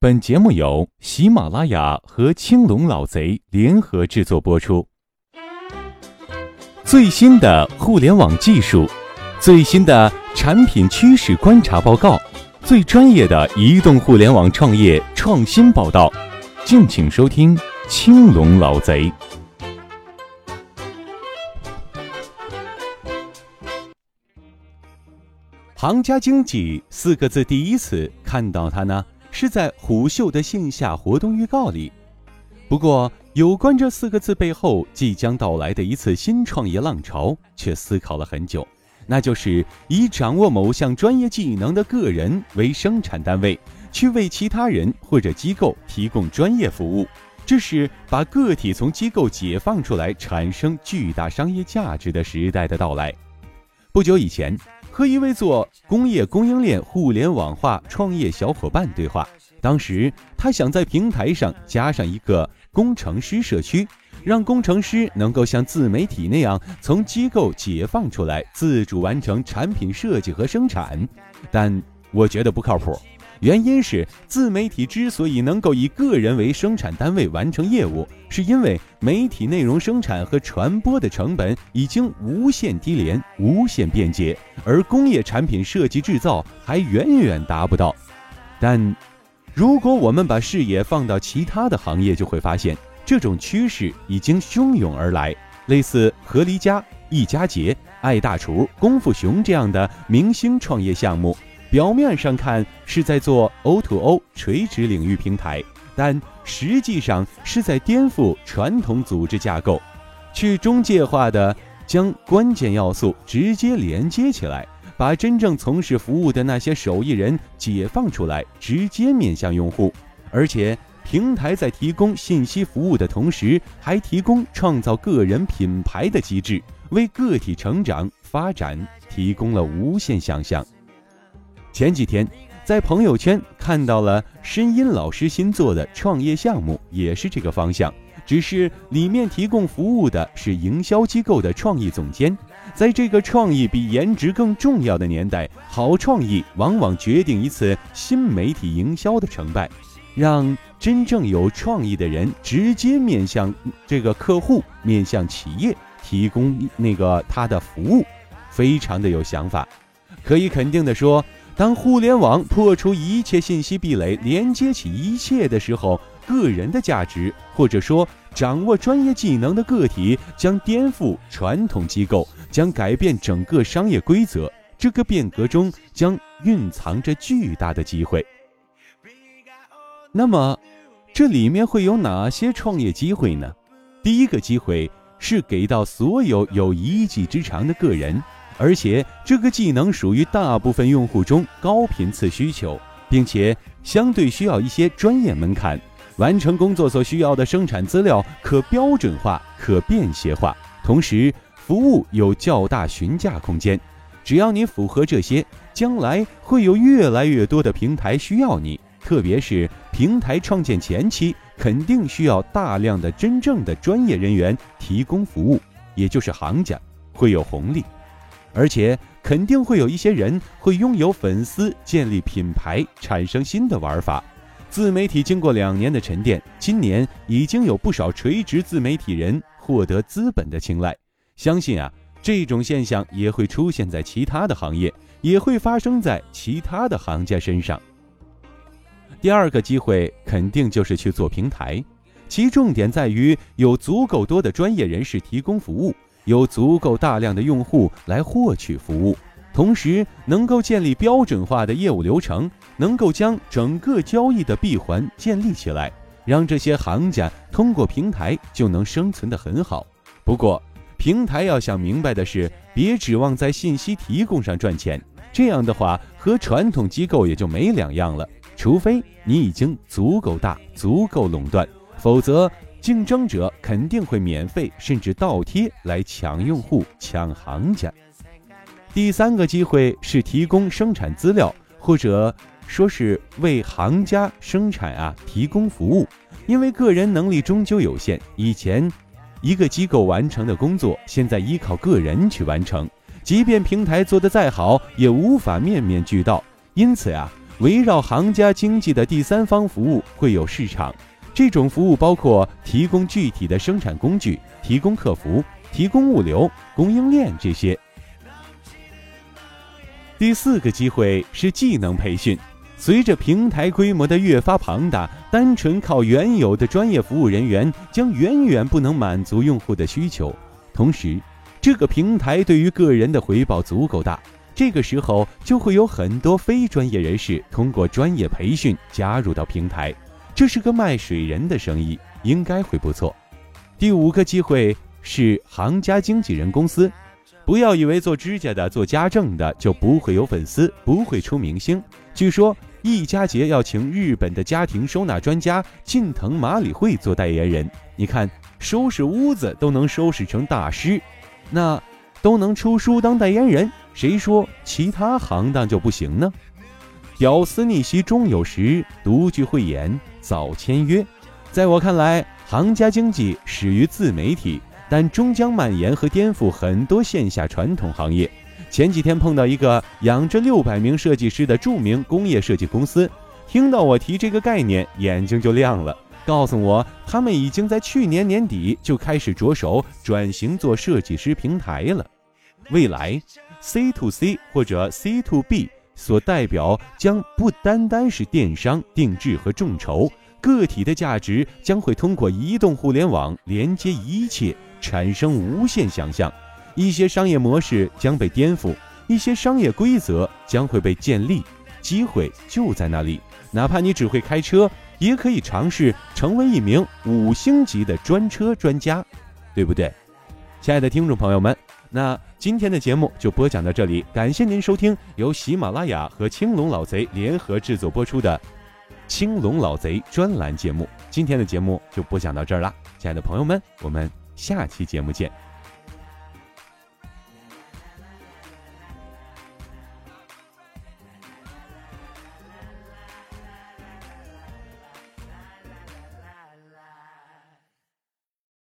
本节目由喜马拉雅和青龙老贼联合制作播出。最新的互联网技术，最新的产品趋势观察报告，最专业的移动互联网创业创新报道，敬请收听青龙老贼。行家经济四个字，第一次看到它呢。是在虎嗅的线下活动预告里。不过，有关这四个字背后即将到来的一次新创业浪潮，却思考了很久。那就是以掌握某项专业技能的个人为生产单位，去为其他人或者机构提供专业服务。这是把个体从机构解放出来，产生巨大商业价值的时代的到来。不久以前。和一位做工业供应链互联网化创业小伙伴对话，当时他想在平台上加上一个工程师社区，让工程师能够像自媒体那样从机构解放出来，自主完成产品设计和生产。但我觉得不靠谱。原因是，自媒体之所以能够以个人为生产单位完成业务，是因为媒体内容生产和传播的成本已经无限低廉、无限便捷，而工业产品设计制造还远远达不到。但，如果我们把视野放到其他的行业，就会发现这种趋势已经汹涌而来。类似何离家、易家杰、爱大厨、功夫熊这样的明星创业项目。表面上看是在做 O2O 垂直领域平台，但实际上是在颠覆传统组织架构，去中介化的将关键要素直接连接起来，把真正从事服务的那些手艺人解放出来，直接面向用户。而且平台在提供信息服务的同时，还提供创造个人品牌的机制，为个体成长发展提供了无限想象。前几天在朋友圈看到了申音老师新做的创业项目，也是这个方向，只是里面提供服务的是营销机构的创意总监。在这个创意比颜值更重要的年代，好创意往往决定一次新媒体营销的成败。让真正有创意的人直接面向这个客户、面向企业提供那个他的服务，非常的有想法。可以肯定的说。当互联网破除一切信息壁垒，连接起一切的时候，个人的价值，或者说掌握专业技能的个体，将颠覆传统机构，将改变整个商业规则。这个变革中将蕴藏着巨大的机会。那么，这里面会有哪些创业机会呢？第一个机会是给到所有有一技之长的个人。而且这个技能属于大部分用户中高频次需求，并且相对需要一些专业门槛，完成工作所需要的生产资料可标准化、可便携化，同时服务有较大询价空间。只要你符合这些，将来会有越来越多的平台需要你，特别是平台创建前期，肯定需要大量的真正的专业人员提供服务，也就是行家会有红利。而且肯定会有一些人会拥有粉丝，建立品牌，产生新的玩法。自媒体经过两年的沉淀，今年已经有不少垂直自媒体人获得资本的青睐。相信啊，这种现象也会出现在其他的行业，也会发生在其他的行家身上。第二个机会肯定就是去做平台，其重点在于有足够多的专业人士提供服务。有足够大量的用户来获取服务，同时能够建立标准化的业务流程，能够将整个交易的闭环建立起来，让这些行家通过平台就能生存的很好。不过，平台要想明白的是，别指望在信息提供上赚钱，这样的话和传统机构也就没两样了。除非你已经足够大、足够垄断，否则。竞争者肯定会免费甚至倒贴来抢用户、抢行家。第三个机会是提供生产资料，或者说是为行家生产啊提供服务。因为个人能力终究有限，以前一个机构完成的工作，现在依靠个人去完成。即便平台做得再好，也无法面面俱到。因此呀，围绕行家经济的第三方服务会有市场，这种服务包括提供具体的生产工具、提供客服、提供物流、供应链这些。第四个机会是技能培训。随着平台规模的越发庞大，单纯靠原有的专业服务人员将远远不能满足用户的需求。同时，这个平台对于个人的回报足够大，这个时候就会有很多非专业人士通过专业培训加入到平台，这是个卖水人的生意，应该会不错。第五个机会是行家经纪人公司，不要以为做指甲的、做家政的就不会有粉丝，不会出明星。据说。易家杰要请日本的家庭收纳专家近藤麻里惠做代言人，你看收拾屋子都能收拾成大师，那都能出书当代言人，谁说其他行当就不行呢？屌丝逆袭终有时，独具慧眼早签约。在我看来，行家经济始于自媒体，但终将蔓延和颠覆很多线下传统行业。前几天碰到一个养着六百名设计师的著名工业设计公司，听到我提这个概念，眼睛就亮了，告诉我他们已经在去年年底就开始着手转型做设计师平台了。未来，C to C 或者 C to B 所代表将不单单是电商定制和众筹，个体的价值将会通过移动互联网连接一切，产生无限想象。一些商业模式将被颠覆，一些商业规则将会被建立，机会就在那里。哪怕你只会开车，也可以尝试成为一名五星级的专车专家，对不对？亲爱的听众朋友们，那今天的节目就播讲到这里，感谢您收听由喜马拉雅和青龙老贼联合制作播出的《青龙老贼》专栏节目。今天的节目就播讲到这儿了，亲爱的朋友们，我们下期节目见。